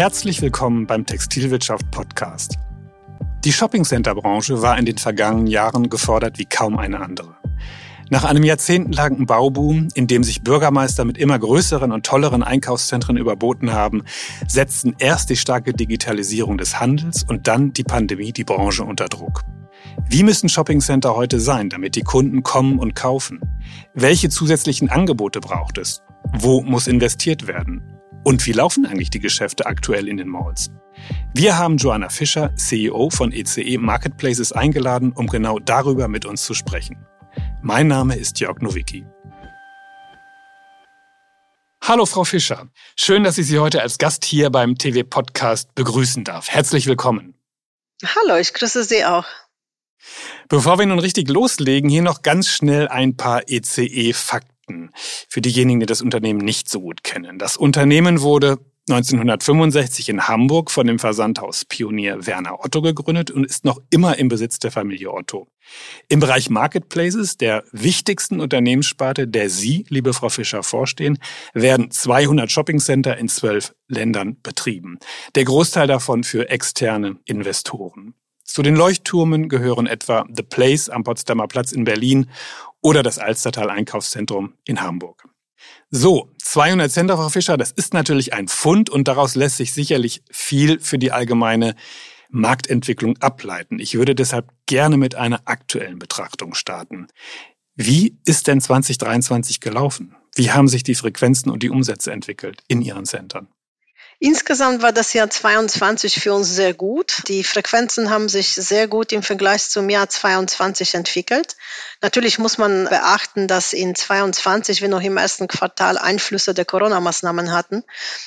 Herzlich willkommen beim Textilwirtschaft Podcast. Die Shoppingcenter-Branche war in den vergangenen Jahren gefordert wie kaum eine andere. Nach einem jahrzehntelangen Bauboom, in dem sich Bürgermeister mit immer größeren und tolleren Einkaufszentren überboten haben, setzten erst die starke Digitalisierung des Handels und dann die Pandemie die Branche unter Druck. Wie müssen Shoppingcenter heute sein, damit die Kunden kommen und kaufen? Welche zusätzlichen Angebote braucht es? Wo muss investiert werden? Und wie laufen eigentlich die Geschäfte aktuell in den Malls? Wir haben Joanna Fischer, CEO von ECE e Marketplaces, eingeladen, um genau darüber mit uns zu sprechen. Mein Name ist Jörg Nowicki. Hallo Frau Fischer, schön, dass ich Sie heute als Gast hier beim TV-Podcast begrüßen darf. Herzlich willkommen. Hallo, ich grüße Sie auch. Bevor wir nun richtig loslegen, hier noch ganz schnell ein paar ECE-Fakten für diejenigen, die das Unternehmen nicht so gut kennen. Das Unternehmen wurde 1965 in Hamburg von dem Versandhaus Pionier Werner Otto gegründet und ist noch immer im Besitz der Familie Otto. Im Bereich Marketplaces, der wichtigsten Unternehmenssparte, der Sie, liebe Frau Fischer, vorstehen, werden 200 Shoppingcenter in zwölf Ländern betrieben. Der Großteil davon für externe Investoren. Zu den Leuchttürmen gehören etwa The Place am Potsdamer Platz in Berlin oder das Alstertal Einkaufszentrum in Hamburg. So, 200 Cent, Frau Fischer, das ist natürlich ein Pfund und daraus lässt sich sicherlich viel für die allgemeine Marktentwicklung ableiten. Ich würde deshalb gerne mit einer aktuellen Betrachtung starten. Wie ist denn 2023 gelaufen? Wie haben sich die Frequenzen und die Umsätze entwickelt in Ihren Centern? Insgesamt war das Jahr 22 für uns sehr gut. Die Frequenzen haben sich sehr gut im Vergleich zum Jahr 22 entwickelt. Natürlich muss man beachten, dass in 22 wir noch im ersten Quartal Einflüsse der Corona-Maßnahmen hatten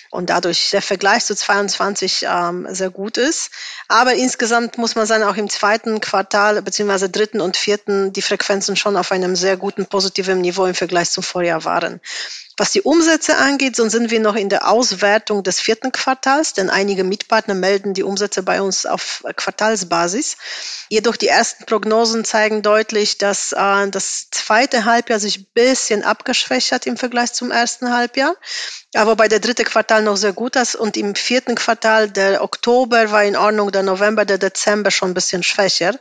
und dadurch der Vergleich zu 22 ähm, sehr gut ist. Aber insgesamt muss man sagen, auch im zweiten Quartal beziehungsweise dritten und vierten die Frequenzen schon auf einem sehr guten positiven Niveau im Vergleich zum Vorjahr waren. Was die Umsätze angeht, so sind wir noch in der Auswertung des vierten Quartals, denn einige Mitpartner melden die Umsätze bei uns auf Quartalsbasis. Jedoch die ersten Prognosen zeigen deutlich, dass äh, das zweite Halbjahr sich ein bisschen abgeschwächt hat im Vergleich zum ersten Halbjahr. Aber bei der dritte Quartal noch sehr gut ist und im vierten Quartal der Oktober war in Ordnung, der November, der Dezember schon ein bisschen schwächer,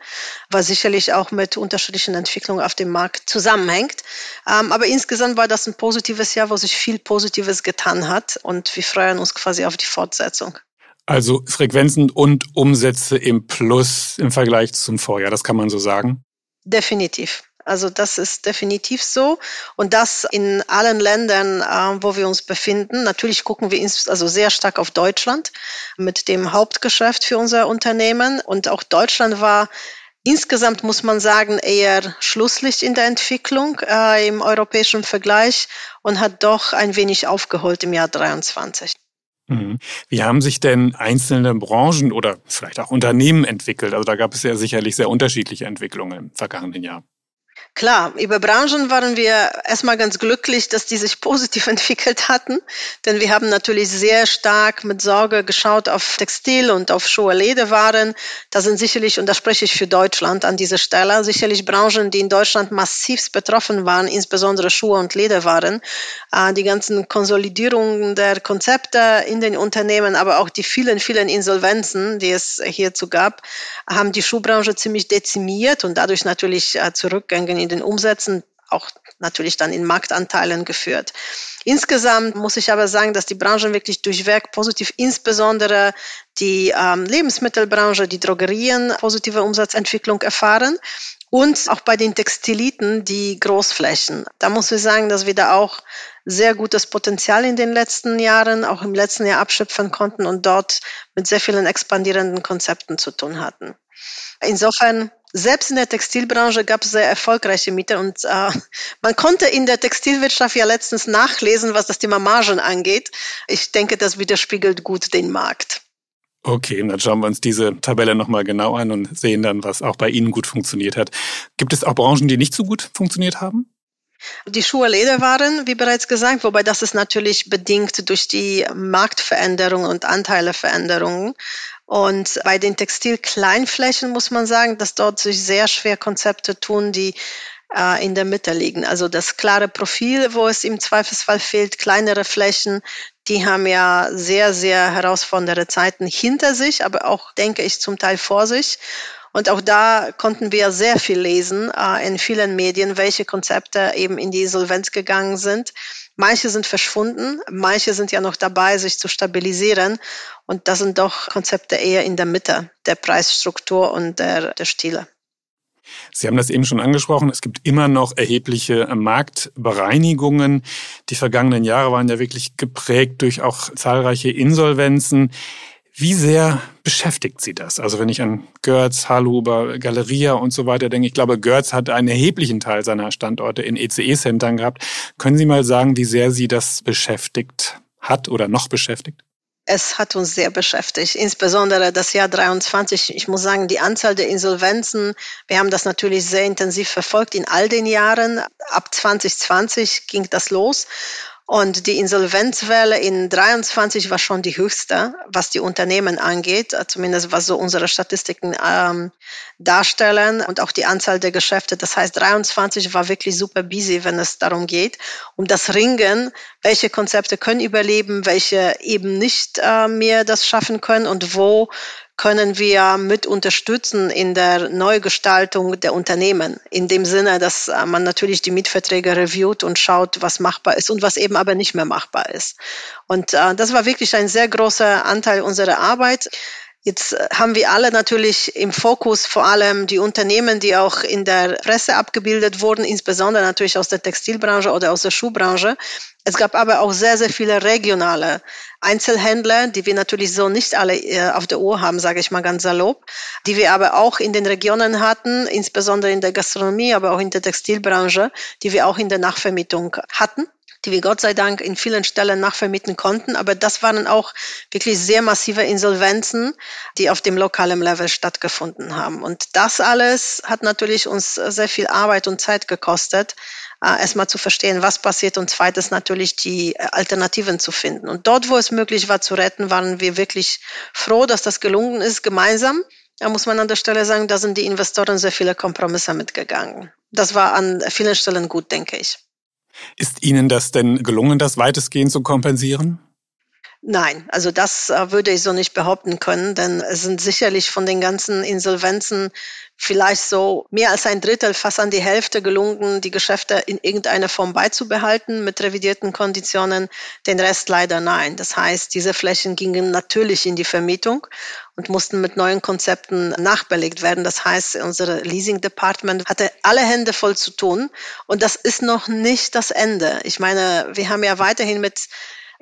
was sicherlich auch mit unterschiedlichen Entwicklungen auf dem Markt zusammenhängt. Ähm, aber insgesamt war das ein positives Jahr, wo sich viel Positives getan hat und wir freuen uns quasi auf die Fortsetzung. Also Frequenzen und Umsätze im Plus im Vergleich zum Vorjahr, das kann man so sagen? Definitiv. Also das ist definitiv so und das in allen Ländern, äh, wo wir uns befinden. Natürlich gucken wir also sehr stark auf Deutschland mit dem Hauptgeschäft für unser Unternehmen und auch Deutschland war Insgesamt muss man sagen, eher Schlusslicht in der Entwicklung äh, im europäischen Vergleich und hat doch ein wenig aufgeholt im Jahr 23. Mhm. Wie haben sich denn einzelne Branchen oder vielleicht auch Unternehmen entwickelt? Also da gab es ja sicherlich sehr unterschiedliche Entwicklungen im vergangenen Jahr. Klar, über Branchen waren wir erstmal ganz glücklich, dass die sich positiv entwickelt hatten, denn wir haben natürlich sehr stark mit Sorge geschaut auf Textil und auf Schuhe, Lederwaren. Da sind sicherlich, und da spreche ich für Deutschland an dieser Stelle, sicherlich Branchen, die in Deutschland massivst betroffen waren, insbesondere Schuhe und Lederwaren. Äh, die ganzen Konsolidierungen der Konzepte in den Unternehmen, aber auch die vielen, vielen Insolvenzen, die es hierzu gab, haben die Schuhbranche ziemlich dezimiert und dadurch natürlich äh, Zurückgänge in den Umsätzen auch natürlich dann in Marktanteilen geführt. Insgesamt muss ich aber sagen, dass die Branchen wirklich durchweg positiv, insbesondere die ähm, Lebensmittelbranche, die Drogerien positive Umsatzentwicklung erfahren und auch bei den Textiliten die Großflächen. Da muss ich sagen, dass wir da auch sehr gutes Potenzial in den letzten Jahren, auch im letzten Jahr abschöpfen konnten und dort mit sehr vielen expandierenden Konzepten zu tun hatten. Insofern selbst in der Textilbranche gab es sehr erfolgreiche Mieter und äh, man konnte in der Textilwirtschaft ja letztens nachlesen, was das Thema Margen angeht. Ich denke, das widerspiegelt gut den Markt. Okay, dann schauen wir uns diese Tabelle nochmal genau an und sehen dann, was auch bei Ihnen gut funktioniert hat. Gibt es auch Branchen, die nicht so gut funktioniert haben? Die Schuhe Lederwaren, wie bereits gesagt, wobei das ist natürlich bedingt durch die Marktveränderungen und Anteileveränderungen. Und bei den Textilkleinflächen muss man sagen, dass dort sich sehr schwer Konzepte tun, die äh, in der Mitte liegen. Also das klare Profil, wo es im Zweifelsfall fehlt, kleinere Flächen, Die haben ja sehr, sehr herausfordernde Zeiten hinter sich, aber auch, denke ich, zum Teil vor sich. Und auch da konnten wir sehr viel lesen äh, in vielen Medien, welche Konzepte eben in die Insolvenz gegangen sind. Manche sind verschwunden, manche sind ja noch dabei, sich zu stabilisieren. Und das sind doch Konzepte eher in der Mitte der Preisstruktur und der, der Stile. Sie haben das eben schon angesprochen. Es gibt immer noch erhebliche Marktbereinigungen. Die vergangenen Jahre waren ja wirklich geprägt durch auch zahlreiche Insolvenzen. Wie sehr beschäftigt Sie das? Also wenn ich an Görz, Halhuber, Galeria und so weiter denke, ich glaube, Görz hat einen erheblichen Teil seiner Standorte in ECE-Centern gehabt. Können Sie mal sagen, wie sehr Sie das beschäftigt hat oder noch beschäftigt? Es hat uns sehr beschäftigt, insbesondere das Jahr 23. Ich muss sagen, die Anzahl der Insolvenzen, wir haben das natürlich sehr intensiv verfolgt in all den Jahren. Ab 2020 ging das los. Und die Insolvenzwelle in 23 war schon die höchste, was die Unternehmen angeht, zumindest was so unsere Statistiken ähm, darstellen und auch die Anzahl der Geschäfte. Das heißt, 23 war wirklich super busy, wenn es darum geht, um das Ringen, welche Konzepte können überleben, welche eben nicht äh, mehr das schaffen können und wo können wir mit unterstützen in der Neugestaltung der Unternehmen. In dem Sinne, dass äh, man natürlich die Mietverträge reviewt und schaut, was machbar ist und was eben aber nicht mehr machbar ist. Und äh, das war wirklich ein sehr großer Anteil unserer Arbeit. Jetzt äh, haben wir alle natürlich im Fokus vor allem die Unternehmen, die auch in der Presse abgebildet wurden, insbesondere natürlich aus der Textilbranche oder aus der Schuhbranche. Es gab aber auch sehr, sehr viele regionale Einzelhändler, die wir natürlich so nicht alle äh, auf der Uhr haben, sage ich mal ganz salopp, die wir aber auch in den Regionen hatten, insbesondere in der Gastronomie, aber auch in der Textilbranche, die wir auch in der Nachvermietung hatten die wir Gott sei Dank in vielen Stellen nachvermieten konnten. Aber das waren auch wirklich sehr massive Insolvenzen, die auf dem lokalen Level stattgefunden haben. Und das alles hat natürlich uns sehr viel Arbeit und Zeit gekostet, äh, erstmal zu verstehen, was passiert und zweitens natürlich die äh, Alternativen zu finden. Und dort, wo es möglich war zu retten, waren wir wirklich froh, dass das gelungen ist, gemeinsam. Da muss man an der Stelle sagen, da sind die Investoren sehr viele Kompromisse mitgegangen. Das war an vielen Stellen gut, denke ich. Ist Ihnen das denn gelungen, das weitestgehend zu kompensieren? Nein, also das äh, würde ich so nicht behaupten können, denn es sind sicherlich von den ganzen Insolvenzen vielleicht so mehr als ein Drittel, fast an die Hälfte gelungen, die Geschäfte in irgendeiner Form beizubehalten mit revidierten Konditionen, den Rest leider nein. Das heißt, diese Flächen gingen natürlich in die Vermietung und mussten mit neuen Konzepten nachbelegt werden. Das heißt, unsere Leasing Department hatte alle Hände voll zu tun und das ist noch nicht das Ende. Ich meine, wir haben ja weiterhin mit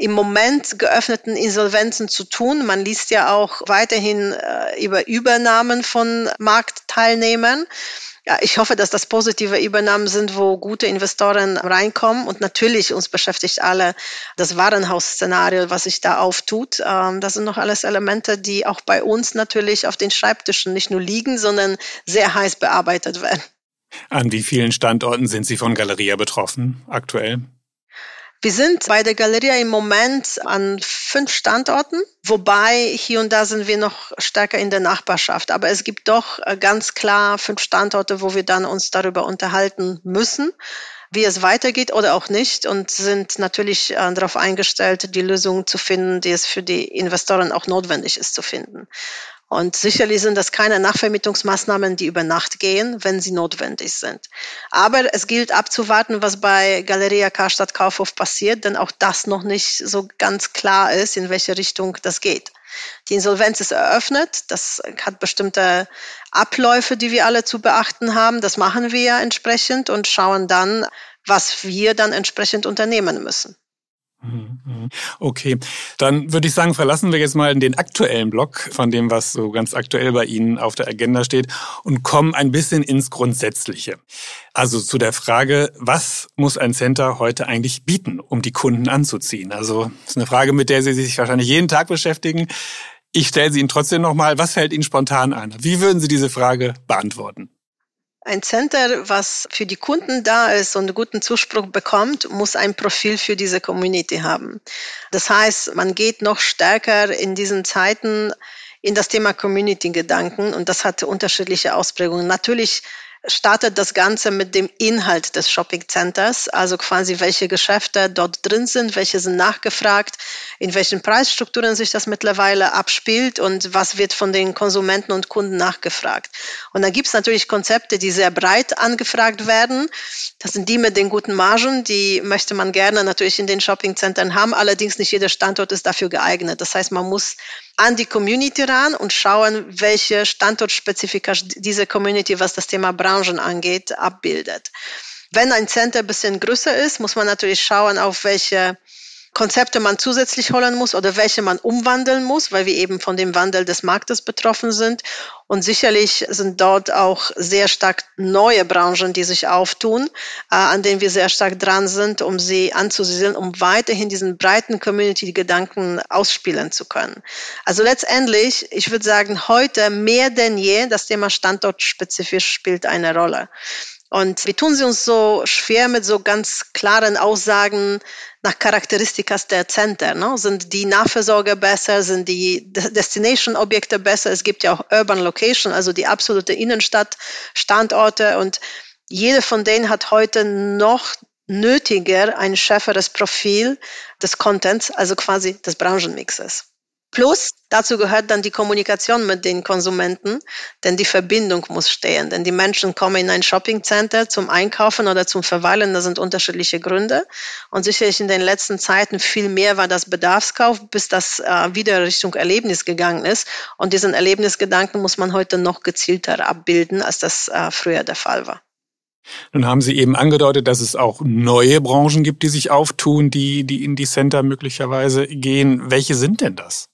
im Moment geöffneten Insolvenzen zu tun. Man liest ja auch weiterhin äh, über Übernahmen von Marktteilnehmern. Ja, ich hoffe, dass das positive Übernahmen sind, wo gute Investoren reinkommen. Und natürlich uns beschäftigt alle das Warenhausszenario, was sich da auftut. Ähm, das sind noch alles Elemente, die auch bei uns natürlich auf den Schreibtischen nicht nur liegen, sondern sehr heiß bearbeitet werden. An wie vielen Standorten sind Sie von Galeria betroffen aktuell? Wir sind bei der Galeria im Moment an fünf Standorten, wobei hier und da sind wir noch stärker in der Nachbarschaft. Aber es gibt doch äh, ganz klar fünf Standorte, wo wir dann uns darüber unterhalten müssen, wie es weitergeht oder auch nicht und sind natürlich äh, darauf eingestellt, die Lösungen zu finden, die es für die Investoren auch notwendig ist zu finden. Und sicherlich sind das keine Nachvermietungsmaßnahmen, die über Nacht gehen, wenn sie notwendig sind. Aber es gilt abzuwarten, was bei Galeria Karstadt Kaufhof passiert, denn auch das noch nicht so ganz klar ist, in welche Richtung das geht. Die Insolvenz ist eröffnet. Das hat bestimmte Abläufe, die wir alle zu beachten haben. Das machen wir ja entsprechend und schauen dann, was wir dann entsprechend unternehmen müssen. Okay, dann würde ich sagen, verlassen wir jetzt mal den aktuellen Block von dem, was so ganz aktuell bei Ihnen auf der Agenda steht und kommen ein bisschen ins Grundsätzliche. Also zu der Frage, was muss ein Center heute eigentlich bieten, um die Kunden anzuziehen? Also das ist eine Frage, mit der Sie sich wahrscheinlich jeden Tag beschäftigen. Ich stelle sie Ihnen trotzdem nochmal. Was fällt Ihnen spontan ein? Wie würden Sie diese Frage beantworten? Ein Center, was für die Kunden da ist und einen guten Zuspruch bekommt, muss ein Profil für diese Community haben. Das heißt, man geht noch stärker in diesen Zeiten in das Thema Community-Gedanken und das hat unterschiedliche Ausprägungen. Natürlich startet das Ganze mit dem Inhalt des Shopping Centers, also quasi welche Geschäfte dort drin sind, welche sind nachgefragt, in welchen Preisstrukturen sich das mittlerweile abspielt und was wird von den Konsumenten und Kunden nachgefragt. Und dann gibt es natürlich Konzepte, die sehr breit angefragt werden. Das sind die mit den guten Margen, die möchte man gerne natürlich in den Shopping Centern haben. Allerdings nicht jeder Standort ist dafür geeignet. Das heißt, man muss an die Community ran und schauen, welche Standortspezifika diese Community, was das Thema Branchen angeht, abbildet. Wenn ein Center ein bisschen größer ist, muss man natürlich schauen, auf welche Konzepte man zusätzlich holen muss oder welche man umwandeln muss, weil wir eben von dem Wandel des Marktes betroffen sind. Und sicherlich sind dort auch sehr stark neue Branchen, die sich auftun, äh, an denen wir sehr stark dran sind, um sie anzusiedeln, um weiterhin diesen breiten Community-Gedanken ausspielen zu können. Also letztendlich, ich würde sagen, heute mehr denn je, das Thema standortspezifisch spielt eine Rolle. Und wie tun sie uns so schwer mit so ganz klaren Aussagen nach Charakteristikas der Center? Ne? Sind die Nahversorger besser? Sind die Destination-Objekte besser? Es gibt ja auch Urban Location, also die absolute Innenstadt-Standorte. Und jede von denen hat heute noch nötiger ein schärferes Profil des Contents, also quasi des Branchenmixes. Plus, dazu gehört dann die Kommunikation mit den Konsumenten, denn die Verbindung muss stehen. Denn die Menschen kommen in ein Shoppingcenter zum Einkaufen oder zum Verweilen, das sind unterschiedliche Gründe. Und sicherlich in den letzten Zeiten viel mehr war das Bedarfskauf, bis das äh, wieder Richtung Erlebnis gegangen ist. Und diesen Erlebnisgedanken muss man heute noch gezielter abbilden, als das äh, früher der Fall war. Nun haben Sie eben angedeutet, dass es auch neue Branchen gibt, die sich auftun, die, die in die Center möglicherweise gehen. Welche sind denn das?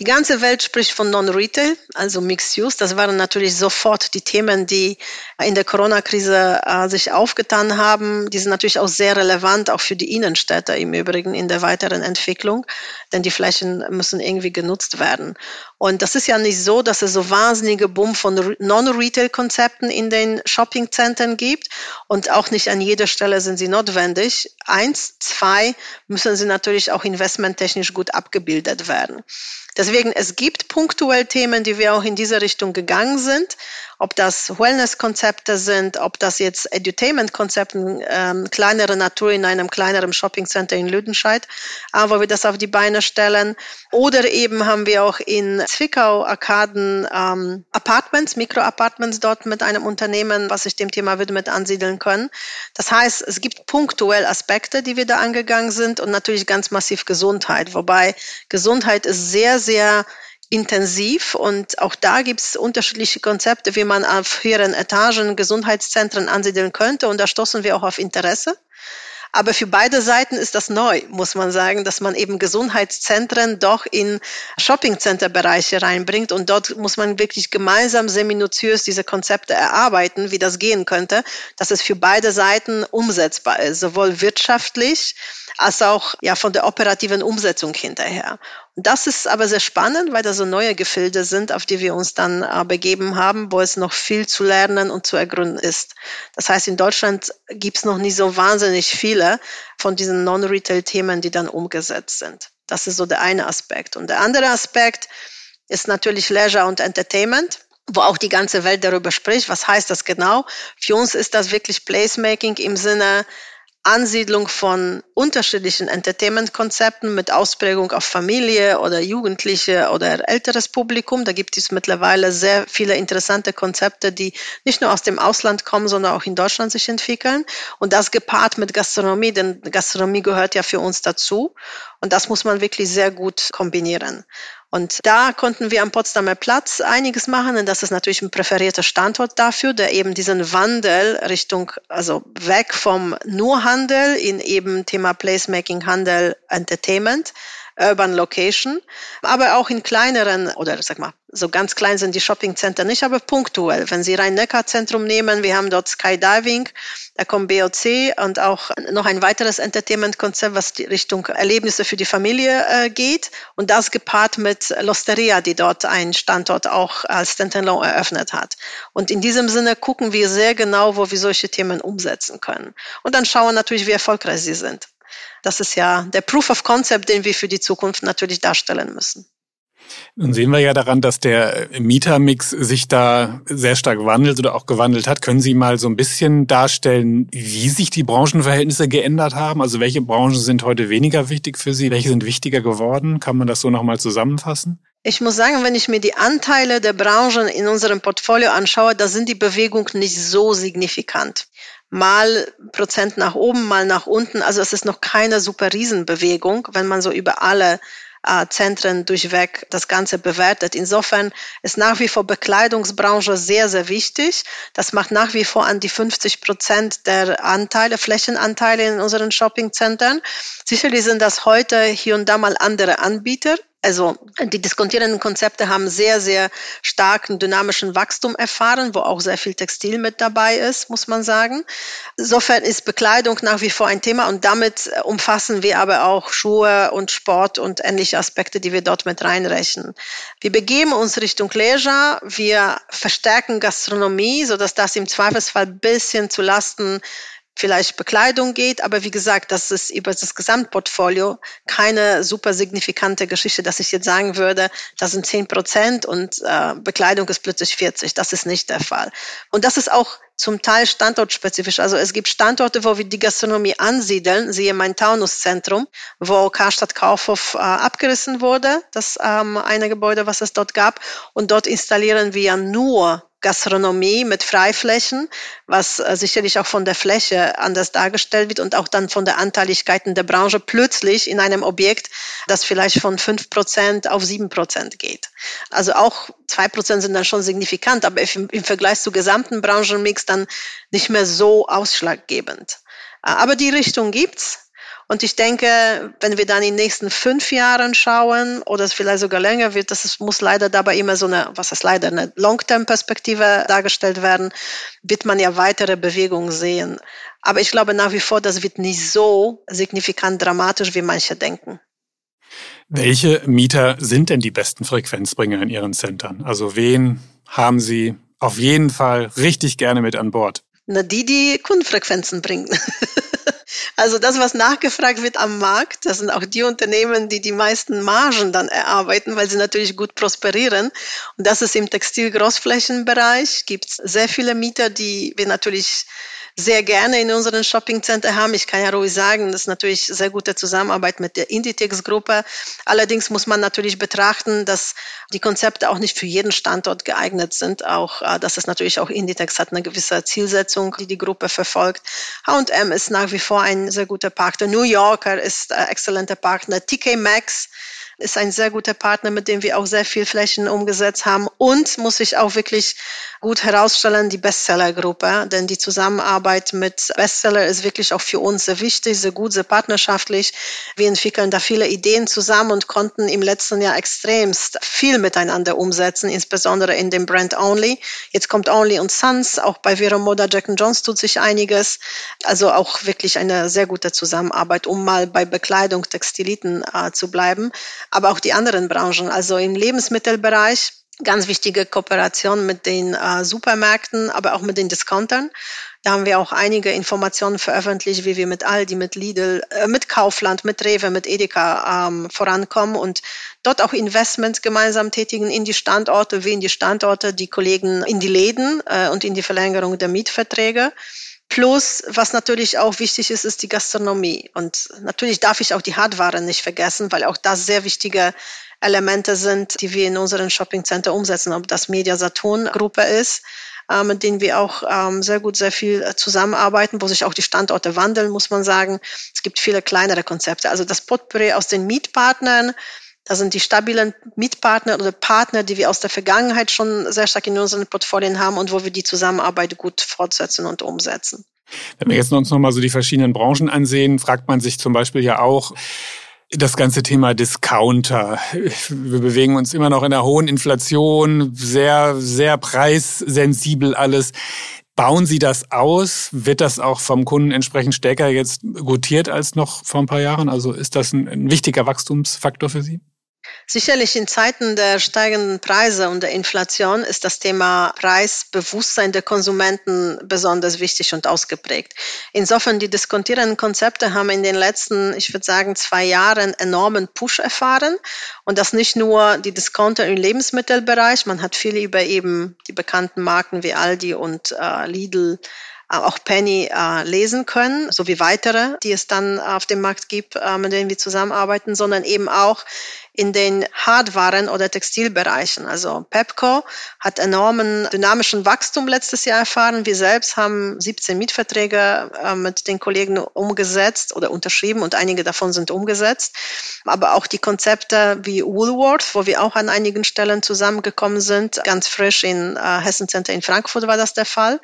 Die ganze Welt spricht von Non-Retail, also Mixed Use. Das waren natürlich sofort die Themen, die in der Corona-Krise äh, sich aufgetan haben. Die sind natürlich auch sehr relevant, auch für die Innenstädte im Übrigen in der weiteren Entwicklung, denn die Flächen müssen irgendwie genutzt werden. Und das ist ja nicht so, dass es so wahnsinnige Boom von Non-Retail-Konzepten in den Shopping-Zentren gibt und auch nicht an jeder Stelle sind sie notwendig. Eins, zwei müssen sie natürlich auch investmenttechnisch gut abgebildet werden. Deswegen, es gibt punktuell Themen, die wir auch in diese Richtung gegangen sind ob das Wellness-Konzepte sind, ob das jetzt Edutainment-Konzepte, ähm, kleinere Natur in einem kleineren Shopping-Center in Lüdenscheid, äh, wo wir das auf die Beine stellen. Oder eben haben wir auch in Zwickau Arkaden ähm, Apartments, Mikro-Apartments dort mit einem Unternehmen, was sich dem Thema widmet, ansiedeln können. Das heißt, es gibt punktuell Aspekte, die wir da angegangen sind und natürlich ganz massiv Gesundheit, wobei Gesundheit ist sehr, sehr intensiv und auch da gibt es unterschiedliche Konzepte, wie man auf höheren Etagen Gesundheitszentren ansiedeln könnte und da stoßen wir auch auf Interesse. Aber für beide Seiten ist das neu, muss man sagen, dass man eben Gesundheitszentren doch in Shoppingcenter-Bereiche reinbringt und dort muss man wirklich gemeinsam sehr minutiös diese Konzepte erarbeiten, wie das gehen könnte, dass es für beide Seiten umsetzbar ist, sowohl wirtschaftlich als auch ja von der operativen Umsetzung hinterher. Das ist aber sehr spannend, weil da so neue Gefilde sind, auf die wir uns dann äh, begeben haben, wo es noch viel zu lernen und zu ergründen ist. Das heißt, in Deutschland gibt es noch nicht so wahnsinnig viele von diesen Non-Retail-Themen, die dann umgesetzt sind. Das ist so der eine Aspekt. Und der andere Aspekt ist natürlich Leisure und Entertainment wo auch die ganze Welt darüber spricht. Was heißt das genau? Für uns ist das wirklich Placemaking im Sinne, Ansiedlung von unterschiedlichen Entertainment-Konzepten mit Ausprägung auf Familie oder Jugendliche oder älteres Publikum. Da gibt es mittlerweile sehr viele interessante Konzepte, die nicht nur aus dem Ausland kommen, sondern auch in Deutschland sich entwickeln. Und das gepaart mit Gastronomie, denn Gastronomie gehört ja für uns dazu. Und das muss man wirklich sehr gut kombinieren. Und da konnten wir am Potsdamer Platz einiges machen, und das ist natürlich ein präferierter Standort dafür, der eben diesen Wandel Richtung, also weg vom nur Handel in eben Thema Placemaking, Handel, Entertainment Urban Location, aber auch in kleineren oder sag mal, so ganz klein sind die Shoppingcenter nicht, aber punktuell. Wenn Sie Rhein-Neckar-Zentrum nehmen, wir haben dort Skydiving, da kommt BOC und auch noch ein weiteres Entertainment-Konzept, was die Richtung Erlebnisse für die Familie äh, geht und das gepaart mit Losteria, die dort einen Standort auch als Standalone eröffnet hat. Und in diesem Sinne gucken wir sehr genau, wo wir solche Themen umsetzen können. Und dann schauen natürlich, wie erfolgreich sie sind. Das ist ja der Proof of Concept, den wir für die Zukunft natürlich darstellen müssen. Nun sehen wir ja daran, dass der Mietermix sich da sehr stark wandelt oder auch gewandelt hat. Können Sie mal so ein bisschen darstellen, wie sich die Branchenverhältnisse geändert haben? Also welche Branchen sind heute weniger wichtig für Sie? Welche sind wichtiger geworden? Kann man das so nochmal zusammenfassen? Ich muss sagen, wenn ich mir die Anteile der Branchen in unserem Portfolio anschaue, da sind die Bewegungen nicht so signifikant. Mal Prozent nach oben, mal nach unten. Also es ist noch keine super Riesenbewegung, wenn man so über alle äh, Zentren durchweg das Ganze bewertet. Insofern ist nach wie vor Bekleidungsbranche sehr, sehr wichtig. Das macht nach wie vor an die 50 Prozent der Anteile, Flächenanteile in unseren Shoppingzentren. Sicherlich sind das heute hier und da mal andere Anbieter. Also die diskontierenden Konzepte haben sehr, sehr starken dynamischen Wachstum erfahren, wo auch sehr viel Textil mit dabei ist, muss man sagen. Insofern ist Bekleidung nach wie vor ein Thema und damit äh, umfassen wir aber auch Schuhe und Sport und ähnliche Aspekte, die wir dort mit reinrechnen. Wir begeben uns Richtung Leisure, wir verstärken Gastronomie, sodass das im Zweifelsfall bisschen zu Lasten vielleicht Bekleidung geht, aber wie gesagt, das ist über das Gesamtportfolio keine super signifikante Geschichte, dass ich jetzt sagen würde, das sind 10 Prozent und äh, Bekleidung ist plötzlich 40. Das ist nicht der Fall. Und das ist auch zum Teil standortspezifisch. Also es gibt Standorte, wo wir die Gastronomie ansiedeln, siehe mein Taunuszentrum, wo Karstadt Kaufhof äh, abgerissen wurde, das ähm, eine Gebäude, was es dort gab. Und dort installieren wir nur Gastronomie mit Freiflächen, was äh, sicherlich auch von der Fläche anders dargestellt wird und auch dann von der Anteiligkeiten der Branche plötzlich in einem Objekt, das vielleicht von fünf Prozent auf sieben Prozent geht. Also auch zwei Prozent sind dann schon signifikant, aber im, im Vergleich zu gesamten Branchenmix dann nicht mehr so ausschlaggebend. Äh, aber die Richtung gibt's. Und ich denke, wenn wir dann in den nächsten fünf Jahren schauen oder es vielleicht sogar länger wird, das muss leider dabei immer so eine, was ist leider, eine Long-Term-Perspektive dargestellt werden, wird man ja weitere Bewegungen sehen. Aber ich glaube nach wie vor, das wird nicht so signifikant dramatisch, wie manche denken. Welche Mieter sind denn die besten Frequenzbringer in Ihren Centern? Also wen haben Sie auf jeden Fall richtig gerne mit an Bord? Na, die, die Kundenfrequenzen bringen. Also das, was nachgefragt wird am Markt, das sind auch die Unternehmen, die die meisten Margen dann erarbeiten, weil sie natürlich gut prosperieren. Und das ist im Textil-Großflächenbereich. Gibt es sehr viele Mieter, die wir natürlich sehr gerne in unseren Shoppingcenter haben. Ich kann ja ruhig sagen, das ist natürlich sehr gute Zusammenarbeit mit der Inditex-Gruppe. Allerdings muss man natürlich betrachten, dass die Konzepte auch nicht für jeden Standort geeignet sind. Auch, äh, dass es natürlich auch Inditex hat eine gewisse Zielsetzung, die die Gruppe verfolgt. H&M ist nach wie vor ein sehr guter Partner. New Yorker ist ein exzellenter Partner. TK Maxx ist ein sehr guter Partner, mit dem wir auch sehr viel Flächen umgesetzt haben. Und muss ich auch wirklich gut herausstellen, die Bestsellergruppe, denn die Zusammenarbeit mit Bestseller ist wirklich auch für uns sehr wichtig, sehr gut, sehr partnerschaftlich. Wir entwickeln da viele Ideen zusammen und konnten im letzten Jahr extremst viel miteinander umsetzen, insbesondere in dem Brand Only. Jetzt kommt Only und Sons, auch bei Vero Moda Jack Jones tut sich einiges. Also auch wirklich eine sehr gute Zusammenarbeit, um mal bei Bekleidung, Textiliten äh, zu bleiben aber auch die anderen Branchen. Also im Lebensmittelbereich ganz wichtige Kooperation mit den äh, Supermärkten, aber auch mit den Discountern. Da haben wir auch einige Informationen veröffentlicht, wie wir mit Aldi, mit Lidl, äh, mit Kaufland, mit Rewe, mit Edeka ähm, vorankommen und dort auch Investments gemeinsam tätigen in die Standorte, wie in die Standorte, die Kollegen in die Läden äh, und in die Verlängerung der Mietverträge. Plus, was natürlich auch wichtig ist, ist die Gastronomie. Und natürlich darf ich auch die Hardware nicht vergessen, weil auch das sehr wichtige Elemente sind, die wir in unseren Shoppingcenter umsetzen, ob das Media Saturn Gruppe ist, äh, mit denen wir auch ähm, sehr gut, sehr viel zusammenarbeiten, wo sich auch die Standorte wandeln, muss man sagen. Es gibt viele kleinere Konzepte. Also das Potpourri aus den Mietpartnern, das sind die stabilen Mietpartner oder Partner, die wir aus der Vergangenheit schon sehr stark in unseren Portfolien haben und wo wir die Zusammenarbeit gut fortsetzen und umsetzen. Wenn wir jetzt uns nochmal so die verschiedenen Branchen ansehen, fragt man sich zum Beispiel ja auch, das ganze Thema Discounter. Wir bewegen uns immer noch in einer hohen Inflation, sehr, sehr preissensibel alles. Bauen Sie das aus? Wird das auch vom Kunden entsprechend stärker jetzt gutiert als noch vor ein paar Jahren? Also ist das ein, ein wichtiger Wachstumsfaktor für Sie? Sicherlich in Zeiten der steigenden Preise und der Inflation ist das Thema Preisbewusstsein der Konsumenten besonders wichtig und ausgeprägt. Insofern, die diskontierenden Konzepte haben in den letzten, ich würde sagen, zwei Jahren enormen Push erfahren. Und das nicht nur die Discounter im Lebensmittelbereich. Man hat viel über eben die bekannten Marken wie Aldi und äh, Lidl äh, auch Penny äh, lesen können, sowie weitere, die es dann auf dem Markt gibt, äh, mit denen wir zusammenarbeiten, sondern eben auch in den Hardwaren- oder Textilbereichen. Also Pepco hat enormen dynamischen Wachstum letztes Jahr erfahren. Wir selbst haben 17 Mietverträge äh, mit den Kollegen umgesetzt oder unterschrieben und einige davon sind umgesetzt. Aber auch die Konzepte wie Woolworth, wo wir auch an einigen Stellen zusammengekommen sind, ganz frisch in äh, Hessen Center in Frankfurt war das der Fall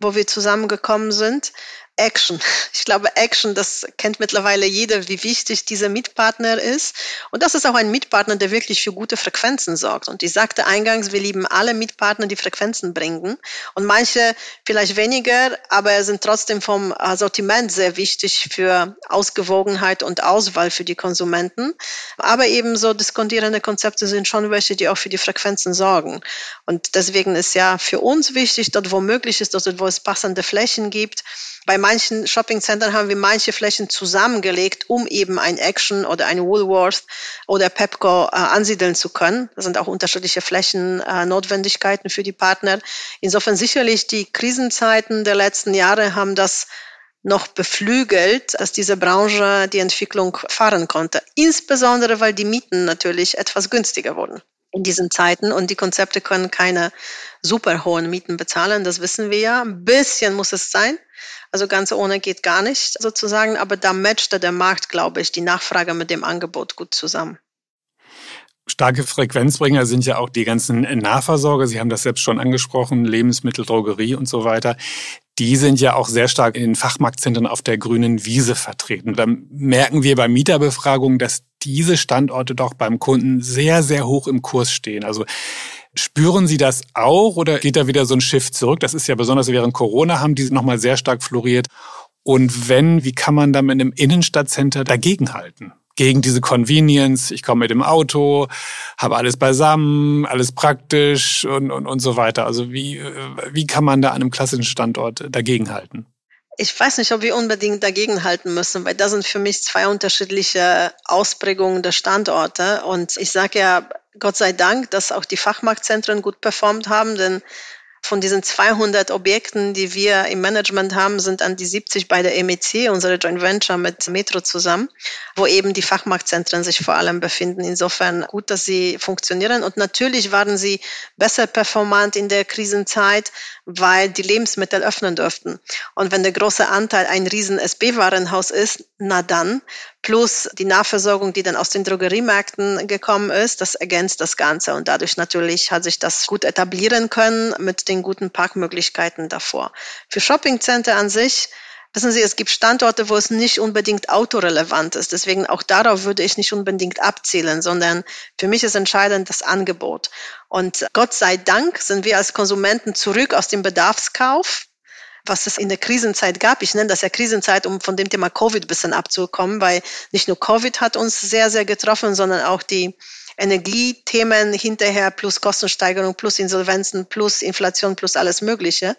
wo wir zusammengekommen sind. Action. Ich glaube, Action, das kennt mittlerweile jeder, wie wichtig dieser Mitpartner ist. Und das ist auch ein Mitpartner, der wirklich für gute Frequenzen sorgt. Und ich sagte eingangs, wir lieben alle Mitpartner, die Frequenzen bringen. Und manche vielleicht weniger, aber sind trotzdem vom Sortiment sehr wichtig für Ausgewogenheit und Auswahl für die Konsumenten. Aber ebenso diskontierende Konzepte sind schon welche, die auch für die Frequenzen sorgen. Und deswegen ist ja für uns wichtig, dort wo möglich ist, dort wo es passende Flächen gibt, bei manchen Shoppingcentern haben wir manche Flächen zusammengelegt, um eben ein Action oder ein Woolworth oder Pepco äh, ansiedeln zu können. Das sind auch unterschiedliche Flächennotwendigkeiten äh, für die Partner. Insofern sicherlich die Krisenzeiten der letzten Jahre haben das noch beflügelt, dass diese Branche die Entwicklung fahren konnte. Insbesondere, weil die Mieten natürlich etwas günstiger wurden in diesen Zeiten und die Konzepte können keine super hohen Mieten bezahlen, das wissen wir ja. Ein bisschen muss es sein. Also ganz ohne geht gar nicht sozusagen, aber da matchte der Markt, glaube ich, die Nachfrage mit dem Angebot gut zusammen. Starke Frequenzbringer sind ja auch die ganzen Nahversorger. Sie haben das selbst schon angesprochen, Lebensmittel, Drogerie und so weiter. Die sind ja auch sehr stark in Fachmarktzentren auf der grünen Wiese vertreten. Da merken wir bei Mieterbefragungen, dass diese Standorte doch beim Kunden sehr, sehr hoch im Kurs stehen. Also Spüren Sie das auch oder geht da wieder so ein Shift zurück? Das ist ja besonders während Corona haben die nochmal sehr stark floriert. Und wenn, wie kann man da mit einem Innenstadtcenter dagegenhalten? Gegen diese Convenience, ich komme mit dem Auto, habe alles beisammen, alles praktisch und, und, und so weiter. Also wie, wie kann man da an einem klassischen Standort dagegenhalten? Ich weiß nicht, ob wir unbedingt dagegenhalten müssen, weil das sind für mich zwei unterschiedliche Ausprägungen der Standorte. Und ich sage ja, Gott sei Dank, dass auch die Fachmarktzentren gut performt haben, denn von diesen 200 Objekten, die wir im Management haben, sind an die 70 bei der MEC, unsere Joint Venture mit Metro zusammen, wo eben die Fachmarktzentren sich vor allem befinden. Insofern gut, dass sie funktionieren. Und natürlich waren sie besser performant in der Krisenzeit, weil die Lebensmittel öffnen dürften. Und wenn der große Anteil ein riesen SB-Warenhaus ist, na dann, plus die Nahversorgung, die dann aus den Drogeriemärkten gekommen ist, das ergänzt das Ganze. Und dadurch natürlich hat sich das gut etablieren können mit den guten Parkmöglichkeiten davor. Für Shoppingcenter an sich Wissen Sie, es gibt Standorte, wo es nicht unbedingt autorelevant ist. Deswegen auch darauf würde ich nicht unbedingt abzielen, sondern für mich ist entscheidend das Angebot. Und Gott sei Dank sind wir als Konsumenten zurück aus dem Bedarfskauf was es in der Krisenzeit gab. Ich nenne das ja Krisenzeit, um von dem Thema Covid ein bisschen abzukommen, weil nicht nur Covid hat uns sehr, sehr getroffen, sondern auch die Energiethemen hinterher plus Kostensteigerung plus Insolvenzen plus Inflation plus alles Mögliche.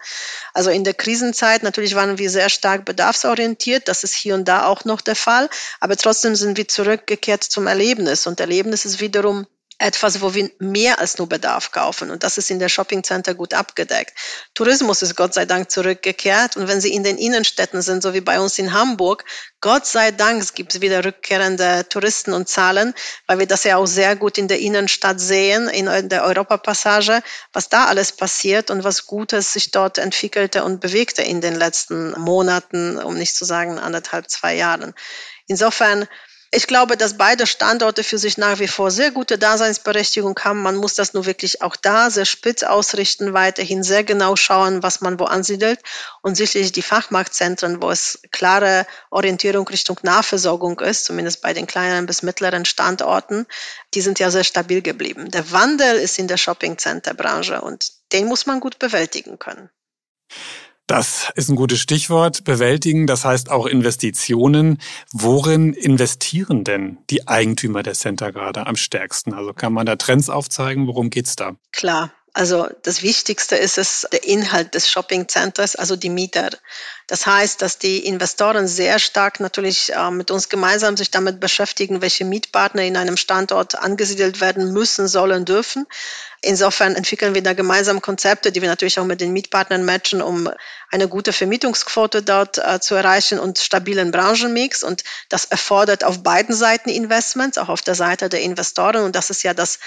Also in der Krisenzeit natürlich waren wir sehr stark bedarfsorientiert. Das ist hier und da auch noch der Fall. Aber trotzdem sind wir zurückgekehrt zum Erlebnis. Und Erlebnis ist wiederum etwas, wo wir mehr als nur Bedarf kaufen. Und das ist in der Shopping Center gut abgedeckt. Tourismus ist Gott sei Dank zurückgekehrt. Und wenn Sie in den Innenstädten sind, so wie bei uns in Hamburg, Gott sei Dank gibt es wieder rückkehrende Touristen und Zahlen, weil wir das ja auch sehr gut in der Innenstadt sehen, in der Europapassage, was da alles passiert und was Gutes sich dort entwickelte und bewegte in den letzten Monaten, um nicht zu sagen anderthalb, zwei Jahren. Insofern, ich glaube, dass beide Standorte für sich nach wie vor sehr gute Daseinsberechtigung haben. Man muss das nur wirklich auch da sehr spitz ausrichten, weiterhin sehr genau schauen, was man wo ansiedelt und sicherlich die Fachmarktzentren, wo es klare Orientierung Richtung Nahversorgung ist, zumindest bei den kleinen bis mittleren Standorten, die sind ja sehr stabil geblieben. Der Wandel ist in der Shopping-Center-Branche und den muss man gut bewältigen können. Das ist ein gutes Stichwort. Bewältigen, das heißt auch Investitionen. Worin investieren denn die Eigentümer der Center gerade am stärksten? Also kann man da Trends aufzeigen? Worum geht's da? Klar. Also das Wichtigste ist es der Inhalt des Shopping Centers, also die Mieter. Das heißt, dass die Investoren sehr stark natürlich äh, mit uns gemeinsam sich damit beschäftigen, welche Mietpartner in einem Standort angesiedelt werden müssen, sollen, dürfen. Insofern entwickeln wir da gemeinsam Konzepte, die wir natürlich auch mit den Mietpartnern matchen, um eine gute Vermietungsquote dort äh, zu erreichen und stabilen Branchenmix. Und das erfordert auf beiden Seiten Investments, auch auf der Seite der Investoren. Und das ist ja das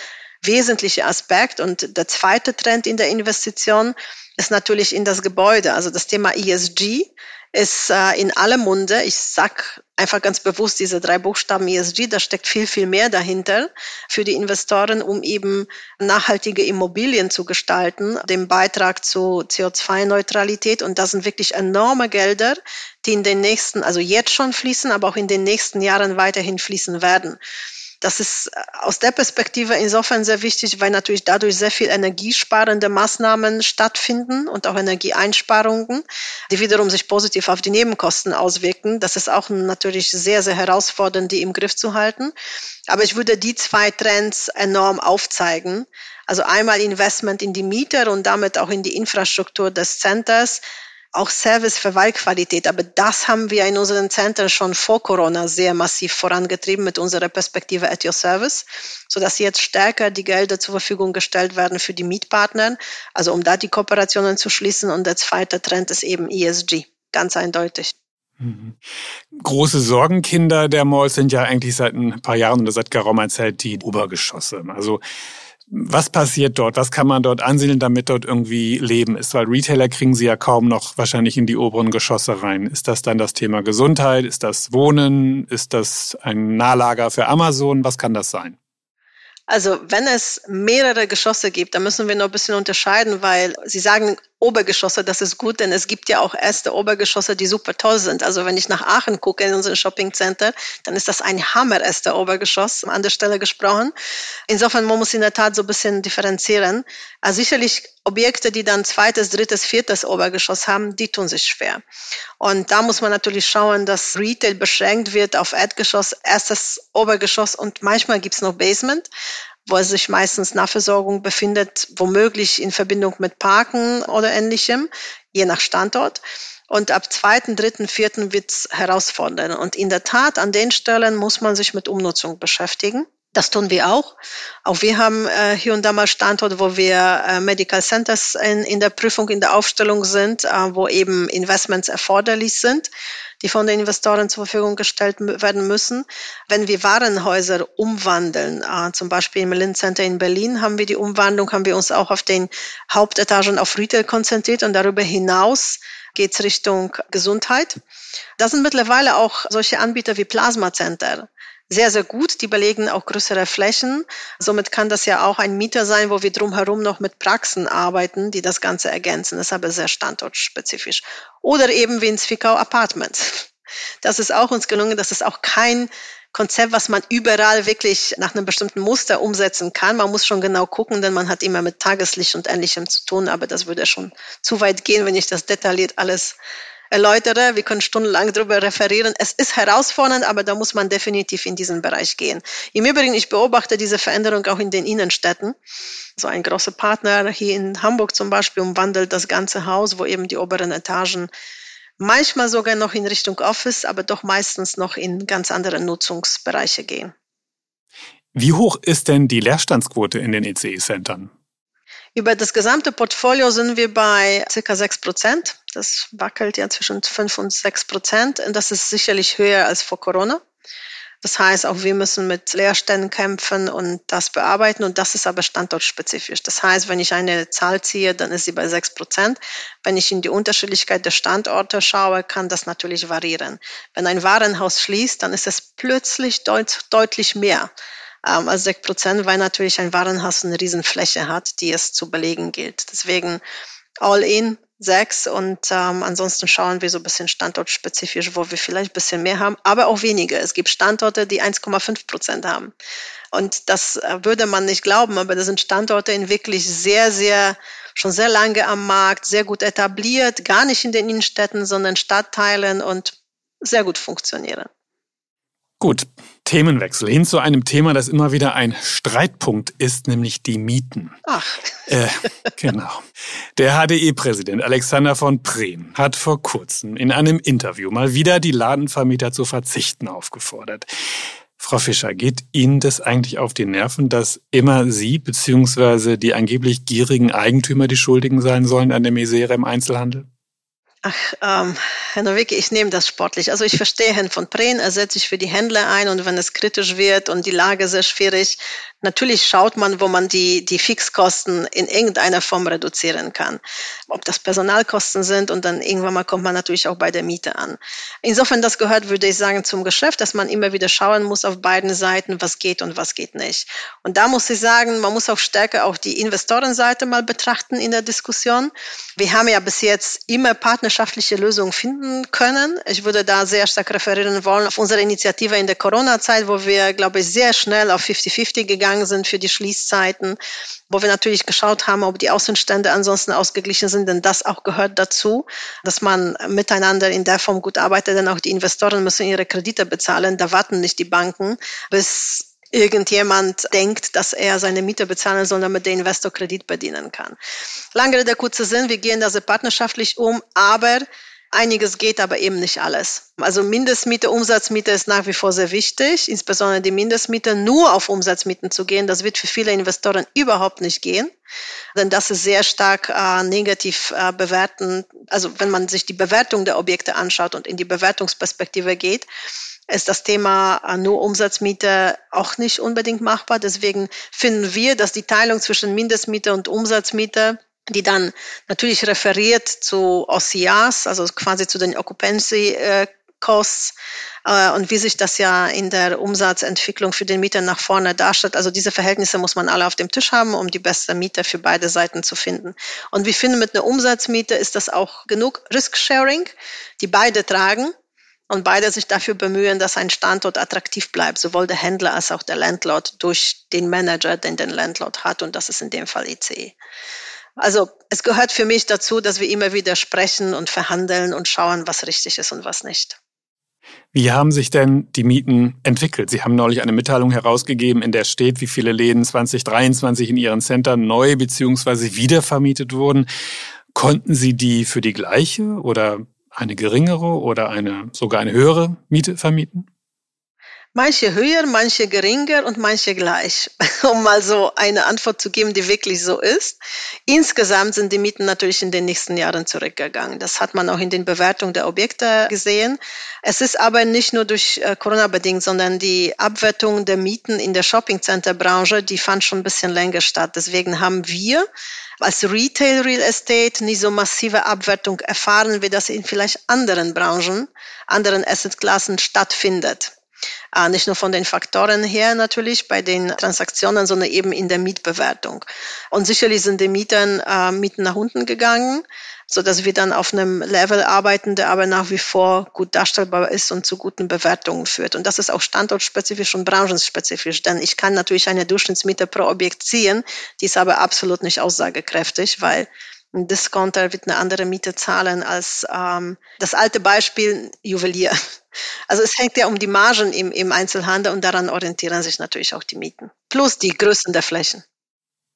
wesentliche Aspekt. Und der zweite Trend in der Investition ist natürlich in das Gebäude. Also das Thema ESG ist äh, in allem Munde. Ich sag einfach ganz bewusst diese drei Buchstaben ESG, da steckt viel, viel mehr dahinter für die Investoren, um eben nachhaltige Immobilien zu gestalten, den Beitrag zu CO2-Neutralität. Und das sind wirklich enorme Gelder, die in den nächsten, also jetzt schon fließen, aber auch in den nächsten Jahren weiterhin fließen werden. Das ist äh, aus der Perspektive insofern sehr wichtig, weil natürlich dadurch sehr viel energiesparende Maßnahmen stattfinden und auch Energieeinsparungen, die wiederum sich positiv auf die Nebenkosten auswirken. Das ist auch natürlich sehr, sehr herausfordernd, die im Griff zu halten. Aber ich würde die zwei Trends enorm aufzeigen. Also einmal Investment in die Mieter und damit auch in die Infrastruktur des Centers auch Service für Wahlqualität. Aber das haben wir in unseren Zentren schon vor Corona sehr massiv vorangetrieben mit unserer Perspektive at your service, sodass jetzt stärker die Gelder zur Verfügung gestellt werden für die Mietpartner, also um da die Kooperationen zu schließen. Und der zweite Trend ist eben ESG, ganz eindeutig. Mhm. Große Sorgenkinder der Malls sind ja eigentlich seit ein paar Jahren oder seit geraumer Zeit die Obergeschosse. Also was passiert dort? Was kann man dort ansiedeln, damit dort irgendwie Leben ist? Weil Retailer kriegen sie ja kaum noch wahrscheinlich in die oberen Geschosse rein. Ist das dann das Thema Gesundheit? Ist das Wohnen? Ist das ein Nahlager für Amazon? Was kann das sein? Also wenn es mehrere Geschosse gibt, dann müssen wir noch ein bisschen unterscheiden, weil Sie sagen Obergeschosse, das ist gut, denn es gibt ja auch erste Obergeschosse, die super toll sind. Also wenn ich nach Aachen gucke in unser Shopping Center, dann ist das ein Hammer erster Obergeschoss, an der Stelle gesprochen. Insofern, man muss in der Tat so ein bisschen differenzieren. Also sicherlich Objekte, die dann zweites, drittes, viertes Obergeschoss haben, die tun sich schwer. Und da muss man natürlich schauen, dass Retail beschränkt wird auf Erdgeschoss, erstes Obergeschoss und manchmal gibt's noch Basement wo sich meistens Nahversorgung befindet, womöglich in Verbindung mit Parken oder ähnlichem, je nach Standort. Und ab zweiten, dritten, vierten wird's herausfordernd. Und in der Tat, an den Stellen muss man sich mit Umnutzung beschäftigen. Das tun wir auch. Auch wir haben äh, hier und da mal Standorte, wo wir äh, Medical Centers in, in der Prüfung, in der Aufstellung sind, äh, wo eben Investments erforderlich sind die von den Investoren zur Verfügung gestellt werden müssen. Wenn wir Warenhäuser umwandeln, äh, zum Beispiel im Lind Center in Berlin haben wir die Umwandlung, haben wir uns auch auf den Hauptetagen auf Retail konzentriert und darüber hinaus geht es Richtung Gesundheit. Das sind mittlerweile auch solche Anbieter wie Plasma Center sehr, sehr gut. Die belegen auch größere Flächen. Somit kann das ja auch ein Mieter sein, wo wir drumherum noch mit Praxen arbeiten, die das Ganze ergänzen. Das ist aber sehr standortspezifisch. Oder eben wie in Zwickau Apartments. Das ist auch uns gelungen. Das ist auch kein Konzept, was man überall wirklich nach einem bestimmten Muster umsetzen kann. Man muss schon genau gucken, denn man hat immer mit Tageslicht und Ähnlichem zu tun. Aber das würde schon zu weit gehen, wenn ich das detailliert alles erläutere. Wir können stundenlang darüber referieren. Es ist herausfordernd, aber da muss man definitiv in diesen Bereich gehen. Im Übrigen, ich beobachte diese Veränderung auch in den Innenstädten. So ein großer Partner hier in Hamburg zum Beispiel umwandelt das ganze Haus, wo eben die oberen Etagen manchmal sogar noch in Richtung Office, aber doch meistens noch in ganz andere Nutzungsbereiche gehen. Wie hoch ist denn die Leerstandsquote in den ECE-Centern? Über das gesamte Portfolio sind wir bei circa sechs Prozent. Das wackelt ja zwischen fünf und sechs Prozent. Und das ist sicherlich höher als vor Corona. Das heißt, auch wir müssen mit Leerständen kämpfen und das bearbeiten. Und das ist aber standortspezifisch. Das heißt, wenn ich eine Zahl ziehe, dann ist sie bei sechs Prozent. Wenn ich in die Unterschiedlichkeit der Standorte schaue, kann das natürlich variieren. Wenn ein Warenhaus schließt, dann ist es plötzlich deut deutlich mehr ähm, als sechs Prozent, weil natürlich ein Warenhaus eine Riesenfläche hat, die es zu belegen gilt. Deswegen all in sechs und ähm, ansonsten schauen wir so ein bisschen standortspezifisch, wo wir vielleicht ein bisschen mehr haben, aber auch weniger. Es gibt Standorte, die 1,5 Prozent haben. Und das äh, würde man nicht glauben, aber das sind Standorte in wirklich sehr, sehr schon sehr lange am Markt, sehr gut etabliert, gar nicht in den Innenstädten, sondern Stadtteilen und sehr gut funktionieren. Gut, Themenwechsel hin zu einem Thema, das immer wieder ein Streitpunkt ist, nämlich die Mieten. Ach. Äh, genau. Der HDE-Präsident Alexander von Preen hat vor kurzem in einem Interview mal wieder die Ladenvermieter zu verzichten aufgefordert. Frau Fischer, geht Ihnen das eigentlich auf die Nerven, dass immer Sie bzw. die angeblich gierigen Eigentümer die Schuldigen sein sollen an der Misere im Einzelhandel? Ach, ähm, Herr Nowicki, ich nehme das sportlich. Also ich verstehe Herrn von Preen, er setzt sich für die Händler ein und wenn es kritisch wird und die Lage sehr schwierig, natürlich schaut man, wo man die, die Fixkosten in irgendeiner Form reduzieren kann. Ob das Personalkosten sind und dann irgendwann mal kommt man natürlich auch bei der Miete an. Insofern, das gehört, würde ich sagen, zum Geschäft, dass man immer wieder schauen muss auf beiden Seiten, was geht und was geht nicht. Und da muss ich sagen, man muss auch stärker auch die Investorenseite mal betrachten in der Diskussion. Wir haben ja bis jetzt immer partnerschaftliche Lösung finden können. Ich würde da sehr stark referieren wollen auf unsere Initiative in der Corona-Zeit, wo wir, glaube ich, sehr schnell auf 50-50 gegangen sind für die Schließzeiten, wo wir natürlich geschaut haben, ob die Außenstände ansonsten ausgeglichen sind, denn das auch gehört dazu, dass man miteinander in der Form gut arbeitet, denn auch die Investoren müssen ihre Kredite bezahlen. Da warten nicht die Banken, bis irgendjemand denkt, dass er seine Miete bezahlen soll, damit der Investor Kredit bedienen kann. Lange Rede, kurzer Sinn, wir gehen da sehr partnerschaftlich um, aber einiges geht, aber eben nicht alles. Also Mindestmiete, Umsatzmiete ist nach wie vor sehr wichtig, insbesondere die Mindestmiete. Nur auf Umsatzmieten zu gehen, das wird für viele Investoren überhaupt nicht gehen, denn das ist sehr stark äh, negativ äh, bewerten. Also wenn man sich die Bewertung der Objekte anschaut und in die Bewertungsperspektive geht, ist das Thema äh, nur Umsatzmiete auch nicht unbedingt machbar. Deswegen finden wir, dass die Teilung zwischen Mindestmiete und Umsatzmiete die dann natürlich referiert zu OCRs, also quasi zu den Occupancy äh, Costs äh, und wie sich das ja in der Umsatzentwicklung für den Mieter nach vorne darstellt. Also diese Verhältnisse muss man alle auf dem Tisch haben, um die beste Miete für beide Seiten zu finden. Und wir finden, mit einer Umsatzmiete ist das auch genug Risk-Sharing, die beide tragen und beide sich dafür bemühen, dass ein Standort attraktiv bleibt, sowohl der Händler als auch der Landlord durch den Manager, den den Landlord hat und das ist in dem Fall ICE. Also es gehört für mich dazu, dass wir immer wieder sprechen und verhandeln und schauen, was richtig ist und was nicht. Wie haben sich denn die Mieten entwickelt? Sie haben neulich eine Mitteilung herausgegeben, in der steht, wie viele Läden 2023 in Ihren Centern neu bzw. wiedervermietet wurden. Konnten Sie die für die gleiche oder eine geringere oder eine, sogar eine höhere Miete vermieten? Manche höher, manche geringer und manche gleich, um mal so eine Antwort zu geben, die wirklich so ist. Insgesamt sind die Mieten natürlich in den nächsten Jahren zurückgegangen. Das hat man auch in den Bewertungen der Objekte gesehen. Es ist aber nicht nur durch äh, Corona bedingt, sondern die Abwertung der Mieten in der Shoppingcenter-Branche, die fand schon ein bisschen länger statt. Deswegen haben wir als Retail Real Estate nicht so massive Abwertung erfahren, wie das in vielleicht anderen Branchen, anderen Assetklassen stattfindet. Äh, nicht nur von den Faktoren her natürlich bei den Transaktionen, sondern eben in der Mietbewertung. Und sicherlich sind die Mieten, äh, Mieten nach unten gegangen, so dass wir dann auf einem Level arbeiten, der aber nach wie vor gut darstellbar ist und zu guten Bewertungen führt. Und das ist auch standortspezifisch und branchenspezifisch, denn ich kann natürlich eine Durchschnittsmiete pro Objekt ziehen, die ist aber absolut nicht aussagekräftig, weil ein Discounter wird eine andere Miete zahlen als ähm, das alte Beispiel Juwelier. Also es hängt ja um die Margen im, im Einzelhandel und daran orientieren sich natürlich auch die Mieten. Plus die Größen der Flächen.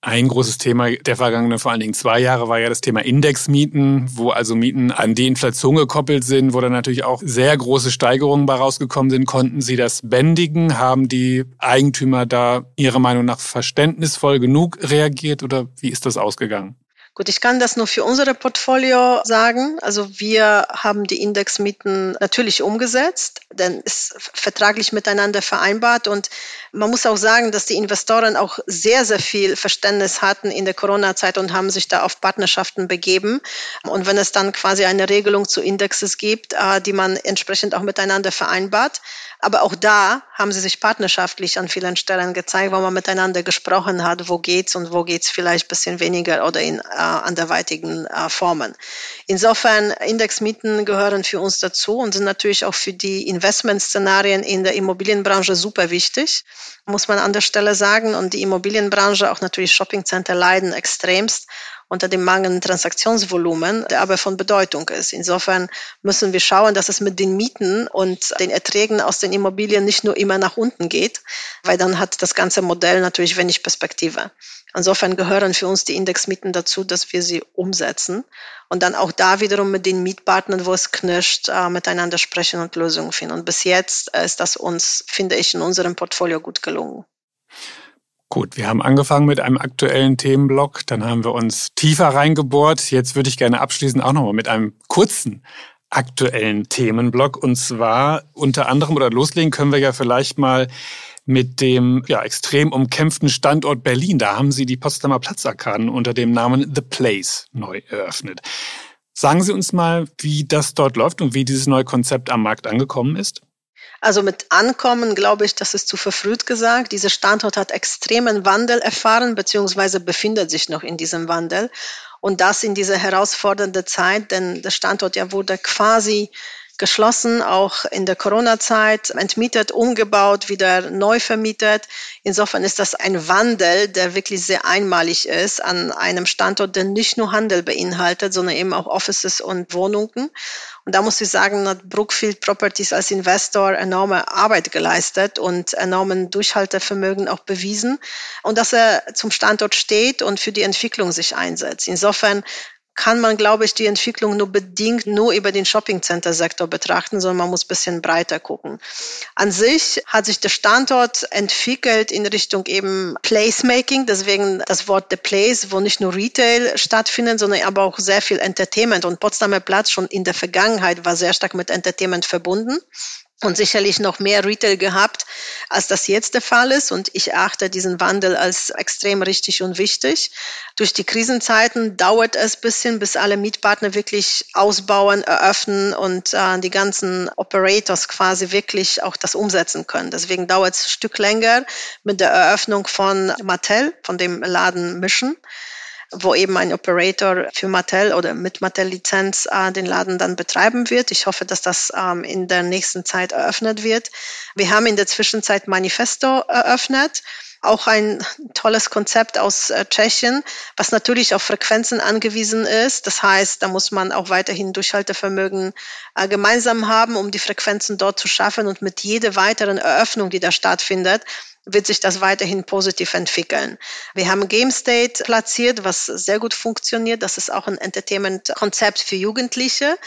Ein großes Thema der vergangenen vor allen Dingen zwei Jahre war ja das Thema Indexmieten, wo also Mieten an die Inflation gekoppelt sind, wo dann natürlich auch sehr große Steigerungen bei rausgekommen sind. Konnten Sie das bändigen? Haben die Eigentümer da Ihrer Meinung nach verständnisvoll genug reagiert oder wie ist das ausgegangen? Gut, ich kann das nur für unser Portfolio sagen. Also wir haben die Indexmieten natürlich umgesetzt, denn es ist vertraglich miteinander vereinbart und man muss auch sagen, dass die Investoren auch sehr, sehr viel Verständnis hatten in der Corona-Zeit und haben sich da auf Partnerschaften begeben. Und wenn es dann quasi eine Regelung zu Indexes gibt, äh, die man entsprechend auch miteinander vereinbart, aber auch da haben sie sich partnerschaftlich an vielen Stellen gezeigt, wo man miteinander gesprochen hat, wo geht's und wo geht's vielleicht ein bisschen weniger oder in äh, anderweitigen äh, Formen. Insofern, Indexmieten gehören für uns dazu und sind natürlich auch für die Investmentszenarien in der Immobilienbranche super wichtig, muss man an der Stelle sagen. Und die Immobilienbranche, auch natürlich Shoppingcenter leiden extremst unter dem mangelnden Transaktionsvolumen, der aber von Bedeutung ist. Insofern müssen wir schauen, dass es mit den Mieten und den Erträgen aus den Immobilien nicht nur immer nach unten geht, weil dann hat das ganze Modell natürlich wenig Perspektive. Insofern gehören für uns die Indexmieten dazu, dass wir sie umsetzen und dann auch da wiederum mit den Mietpartnern, wo es knirscht, äh, miteinander sprechen und Lösungen finden. Und bis jetzt äh, ist das uns, finde ich, in unserem Portfolio gut gelungen. Gut, wir haben angefangen mit einem aktuellen Themenblock, dann haben wir uns tiefer reingebohrt. Jetzt würde ich gerne abschließen auch nochmal mit einem kurzen aktuellen Themenblock. Und zwar unter anderem oder loslegen können wir ja vielleicht mal mit dem ja, extrem umkämpften Standort Berlin. Da haben Sie die Potsdamer Platzarkaden unter dem Namen The Place neu eröffnet. Sagen Sie uns mal, wie das dort läuft und wie dieses neue Konzept am Markt angekommen ist. Also mit Ankommen glaube ich, das ist zu verfrüht gesagt. Dieser Standort hat extremen Wandel erfahren, beziehungsweise befindet sich noch in diesem Wandel. Und das in dieser herausfordernden Zeit, denn der Standort ja wurde quasi geschlossen, auch in der Corona-Zeit, entmietet, umgebaut, wieder neu vermietet. Insofern ist das ein Wandel, der wirklich sehr einmalig ist an einem Standort, der nicht nur Handel beinhaltet, sondern eben auch Offices und Wohnungen. Und da muss ich sagen, hat Brookfield Properties als Investor enorme Arbeit geleistet und enormen Durchhaltevermögen auch bewiesen und dass er zum Standort steht und für die Entwicklung sich einsetzt. Insofern kann man, glaube ich, die Entwicklung nur bedingt nur über den Shopping-Center-Sektor betrachten, sondern man muss ein bisschen breiter gucken. An sich hat sich der Standort entwickelt in Richtung eben Placemaking, deswegen das Wort The Place, wo nicht nur Retail stattfindet, sondern aber auch sehr viel Entertainment. Und Potsdamer Platz schon in der Vergangenheit war sehr stark mit Entertainment verbunden und sicherlich noch mehr Retail gehabt, als das jetzt der Fall ist. Und ich achte diesen Wandel als extrem richtig und wichtig. Durch die Krisenzeiten dauert es bisschen, bis alle Mietpartner wirklich ausbauen, eröffnen und äh, die ganzen Operators quasi wirklich auch das umsetzen können. Deswegen dauert es ein Stück länger mit der Eröffnung von Mattel, von dem Laden Mission wo eben ein Operator für Mattel oder mit Mattel-Lizenz äh, den Laden dann betreiben wird. Ich hoffe, dass das ähm, in der nächsten Zeit eröffnet wird. Wir haben in der Zwischenzeit Manifesto eröffnet. Auch ein tolles Konzept aus äh, Tschechien, was natürlich auf Frequenzen angewiesen ist. Das heißt, da muss man auch weiterhin Durchhaltevermögen äh, gemeinsam haben, um die Frequenzen dort zu schaffen. Und mit jeder weiteren Eröffnung, die da stattfindet, wird sich das weiterhin positiv entwickeln. Wir haben Game State platziert, was sehr gut funktioniert. Das ist auch ein Entertainment-Konzept für Jugendliche.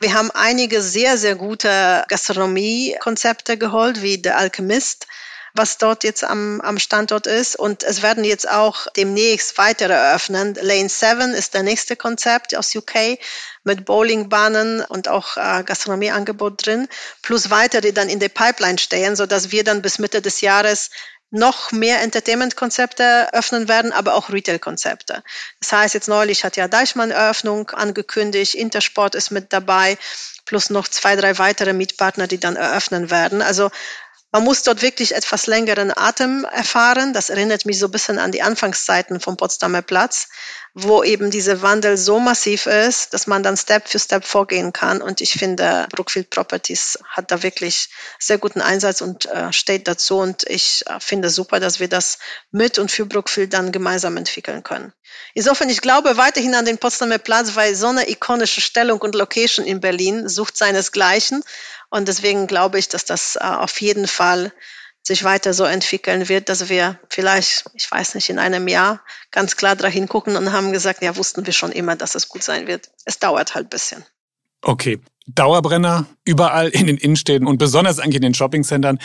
Wir haben einige sehr, sehr gute Gastronomie-Konzepte geholt, wie The Alchemist was dort jetzt am, am Standort ist. Und es werden jetzt auch demnächst weitere eröffnen. Lane 7 ist der nächste Konzept aus UK mit Bowlingbahnen und auch äh, Gastronomieangebot drin, plus weitere, die dann in der Pipeline stehen, so dass wir dann bis Mitte des Jahres noch mehr Entertainment-Konzepte öffnen werden, aber auch Retail-Konzepte. Das heißt, jetzt neulich hat ja Deichmann Eröffnung angekündigt, Intersport ist mit dabei, plus noch zwei, drei weitere Mietpartner, die dann eröffnen werden. Also man muss dort wirklich etwas längeren Atem erfahren. Das erinnert mich so ein bisschen an die Anfangszeiten vom Potsdamer Platz, wo eben dieser Wandel so massiv ist, dass man dann Step für Step vorgehen kann. Und ich finde, Brookfield Properties hat da wirklich sehr guten Einsatz und äh, steht dazu. Und ich äh, finde super, dass wir das mit und für Brookfield dann gemeinsam entwickeln können. Insofern, ich glaube weiterhin an den Potsdamer Platz, weil so eine ikonische Stellung und Location in Berlin sucht seinesgleichen. Und deswegen glaube ich, dass das äh, auf jeden Fall sich weiter so entwickeln wird, dass wir vielleicht, ich weiß nicht, in einem Jahr ganz klar dahin gucken und haben gesagt, ja, wussten wir schon immer, dass es gut sein wird. Es dauert halt ein bisschen. Okay. Dauerbrenner überall in den Innenstädten und besonders eigentlich in den Shoppingcentern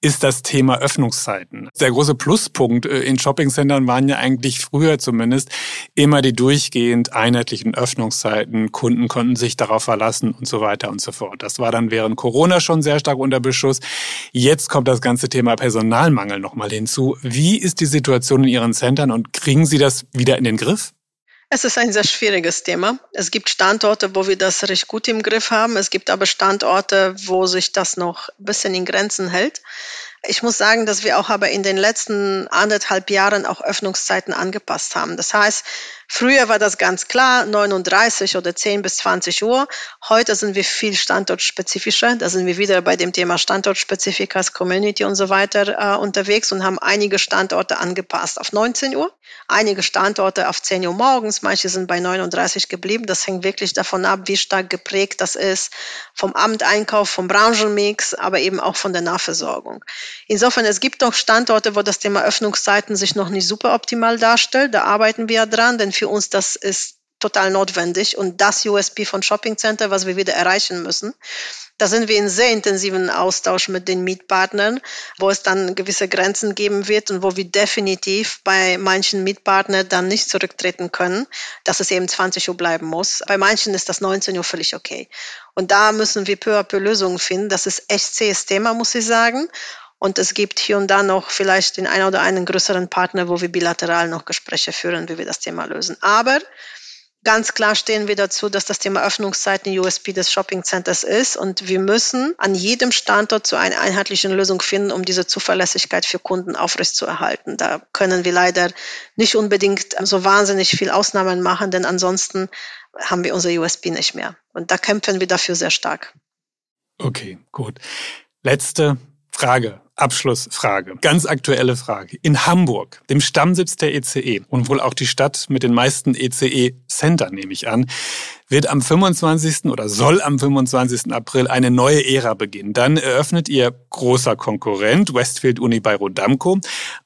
ist das Thema Öffnungszeiten. Der große Pluspunkt äh, in Shoppingcentern waren ja eigentlich früher zumindest immer die durchgehend einheitlichen Öffnungszeiten. Kunden konnten sich darauf verlassen und so weiter und so fort. Das war dann während Corona schon sehr stark unter Beschuss. Jetzt kommt das ganze Thema Personalmangel nochmal hinzu. Wie ist die Situation in Ihren Centern und kriegen Sie das wieder in den Griff? Es ist ein sehr schwieriges Thema. Es gibt Standorte, wo wir das recht gut im Griff haben. Es gibt aber Standorte, wo sich das noch ein bisschen in Grenzen hält. Ich muss sagen, dass wir auch aber in den letzten anderthalb Jahren auch Öffnungszeiten angepasst haben. Das heißt, Früher war das ganz klar, 39 oder 10 bis 20 Uhr. Heute sind wir viel standortspezifischer. Da sind wir wieder bei dem Thema Standortspezifikas, Community und so weiter äh, unterwegs und haben einige Standorte angepasst auf 19 Uhr, einige Standorte auf 10 Uhr morgens, manche sind bei 39 geblieben. Das hängt wirklich davon ab, wie stark geprägt das ist vom Amteinkauf, vom Branchenmix, aber eben auch von der Nahversorgung. Insofern, es gibt doch Standorte, wo das Thema Öffnungszeiten sich noch nicht super optimal darstellt. Da arbeiten wir dran, denn für uns das ist total notwendig und das USP von Shopping Center, was wir wieder erreichen müssen. Da sind wir in sehr intensiven Austausch mit den Mietpartnern, wo es dann gewisse Grenzen geben wird und wo wir definitiv bei manchen Mietpartnern dann nicht zurücktreten können, dass es eben 20 Uhr bleiben muss. Bei manchen ist das 19 Uhr völlig okay. Und da müssen wir peu à peu Lösungen finden. Das ist echt zähes Thema, muss ich sagen. Und es gibt hier und da noch vielleicht den einen oder einen größeren Partner, wo wir bilateral noch Gespräche führen, wie wir das Thema lösen. Aber ganz klar stehen wir dazu, dass das Thema Öffnungszeiten USP des Shopping Centers ist. Und wir müssen an jedem Standort zu einer einheitlichen Lösung finden, um diese Zuverlässigkeit für Kunden aufrechtzuerhalten. Da können wir leider nicht unbedingt so wahnsinnig viel Ausnahmen machen, denn ansonsten haben wir unser USP nicht mehr. Und da kämpfen wir dafür sehr stark. Okay, gut. Letzte Frage, Abschlussfrage, ganz aktuelle Frage. In Hamburg, dem Stammsitz der ECE e und wohl auch die Stadt mit den meisten ECE-Center, nehme ich an, wird am 25. oder soll am 25. April eine neue Ära beginnen. Dann eröffnet ihr großer Konkurrent Westfield Uni bei Rodamco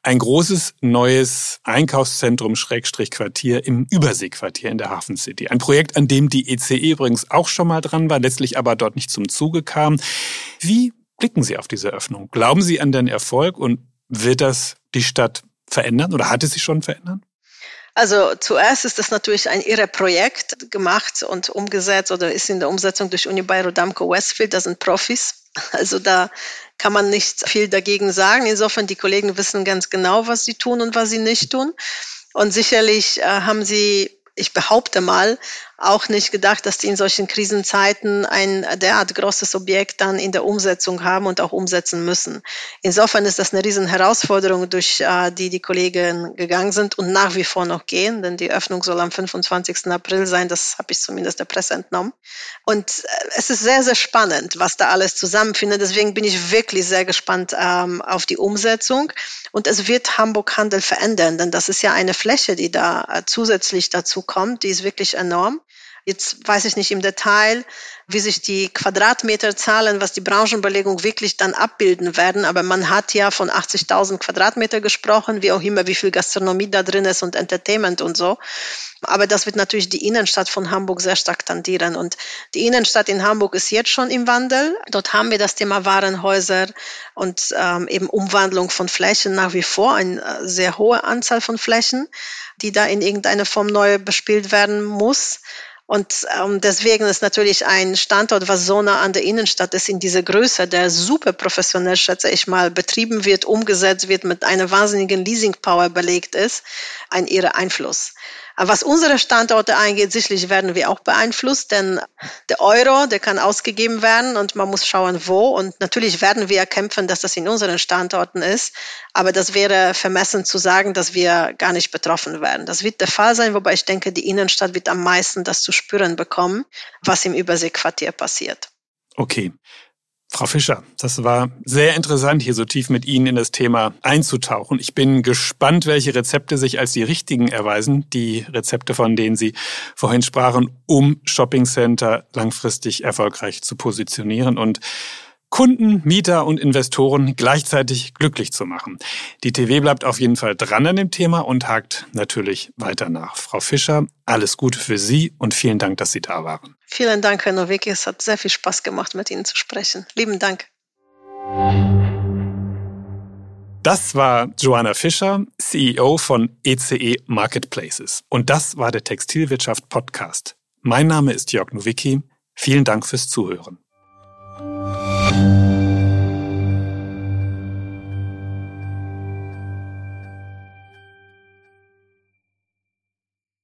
ein großes neues Einkaufszentrum Schrägstrich Quartier im Überseequartier in der Hafen City. Ein Projekt, an dem die ECE e übrigens auch schon mal dran war, letztlich aber dort nicht zum Zuge kam. Wie blicken Sie auf diese Öffnung? Glauben Sie an den Erfolg und wird das die Stadt verändern oder hat es sich schon verändert? Also zuerst ist das natürlich ein irre Projekt gemacht und umgesetzt oder ist in der Umsetzung durch Uni Bayreuth Damco Westfield. Das sind Profis. Also da kann man nicht viel dagegen sagen. Insofern die Kollegen wissen ganz genau, was sie tun und was sie nicht tun. Und sicherlich äh, haben sie ich behaupte mal, auch nicht gedacht, dass die in solchen Krisenzeiten ein derart großes Objekt dann in der Umsetzung haben und auch umsetzen müssen. Insofern ist das eine riesen Herausforderung, durch äh, die die Kollegen gegangen sind und nach wie vor noch gehen, denn die Öffnung soll am 25. April sein, das habe ich zumindest der Presse entnommen. Und äh, es ist sehr, sehr spannend, was da alles zusammenfindet. Deswegen bin ich wirklich sehr gespannt ähm, auf die Umsetzung. Und es wird Hamburg Handel verändern, denn das ist ja eine Fläche, die da äh, zusätzlich dazu kommt, die ist wirklich enorm. Jetzt weiß ich nicht im Detail, wie sich die Quadratmeterzahlen, was die Branchenbelegung wirklich dann abbilden werden. Aber man hat ja von 80.000 Quadratmeter gesprochen, wie auch immer, wie viel Gastronomie da drin ist und Entertainment und so. Aber das wird natürlich die Innenstadt von Hamburg sehr stark tangieren. Und die Innenstadt in Hamburg ist jetzt schon im Wandel. Dort haben wir das Thema Warenhäuser und ähm, eben Umwandlung von Flächen nach wie vor, eine äh, sehr hohe Anzahl von Flächen, die da in irgendeiner Form neu bespielt werden muss. Und ähm, deswegen ist natürlich ein Standort, was so nah an der Innenstadt ist, in dieser Größe, der super professionell, schätze ich mal, betrieben wird, umgesetzt wird, mit einer wahnsinnigen Leasing-Power belegt ist, ein ihrer Einfluss. Was unsere Standorte angeht, sicherlich werden wir auch beeinflusst, denn der Euro, der kann ausgegeben werden und man muss schauen, wo. Und natürlich werden wir kämpfen, dass das in unseren Standorten ist. Aber das wäre vermessen zu sagen, dass wir gar nicht betroffen werden. Das wird der Fall sein, wobei ich denke, die Innenstadt wird am meisten das zu spüren bekommen, was im Überseequartier passiert. Okay. Frau Fischer, das war sehr interessant, hier so tief mit Ihnen in das Thema einzutauchen. Ich bin gespannt, welche Rezepte sich als die richtigen erweisen, die Rezepte, von denen Sie vorhin sprachen, um Shopping Center langfristig erfolgreich zu positionieren und Kunden, Mieter und Investoren gleichzeitig glücklich zu machen. Die TV bleibt auf jeden Fall dran an dem Thema und hakt natürlich weiter nach. Frau Fischer, alles Gute für Sie und vielen Dank, dass Sie da waren. Vielen Dank, Herr Nowicki. Es hat sehr viel Spaß gemacht, mit Ihnen zu sprechen. Lieben Dank. Das war Joanna Fischer, CEO von ECE e Marketplaces. Und das war der Textilwirtschaft Podcast. Mein Name ist Jörg Nowicki. Vielen Dank fürs Zuhören. Thank you.